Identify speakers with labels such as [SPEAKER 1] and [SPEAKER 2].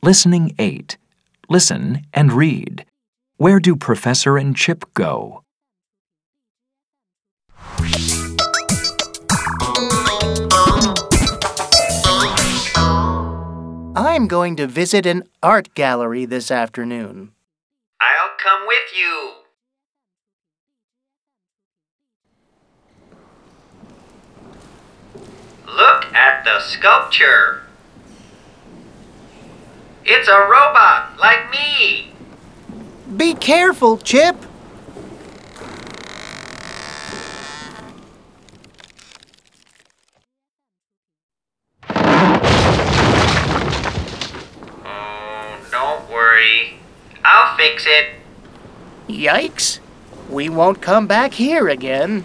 [SPEAKER 1] Listening 8. Listen and read. Where do Professor and Chip go?
[SPEAKER 2] I'm going to visit an art gallery this afternoon.
[SPEAKER 3] I'll come with you. Look at the sculpture. It's a robot like me.
[SPEAKER 2] Be careful, Chip.
[SPEAKER 3] Oh, don't worry. I'll fix it.
[SPEAKER 2] Yikes. We won't come back here again.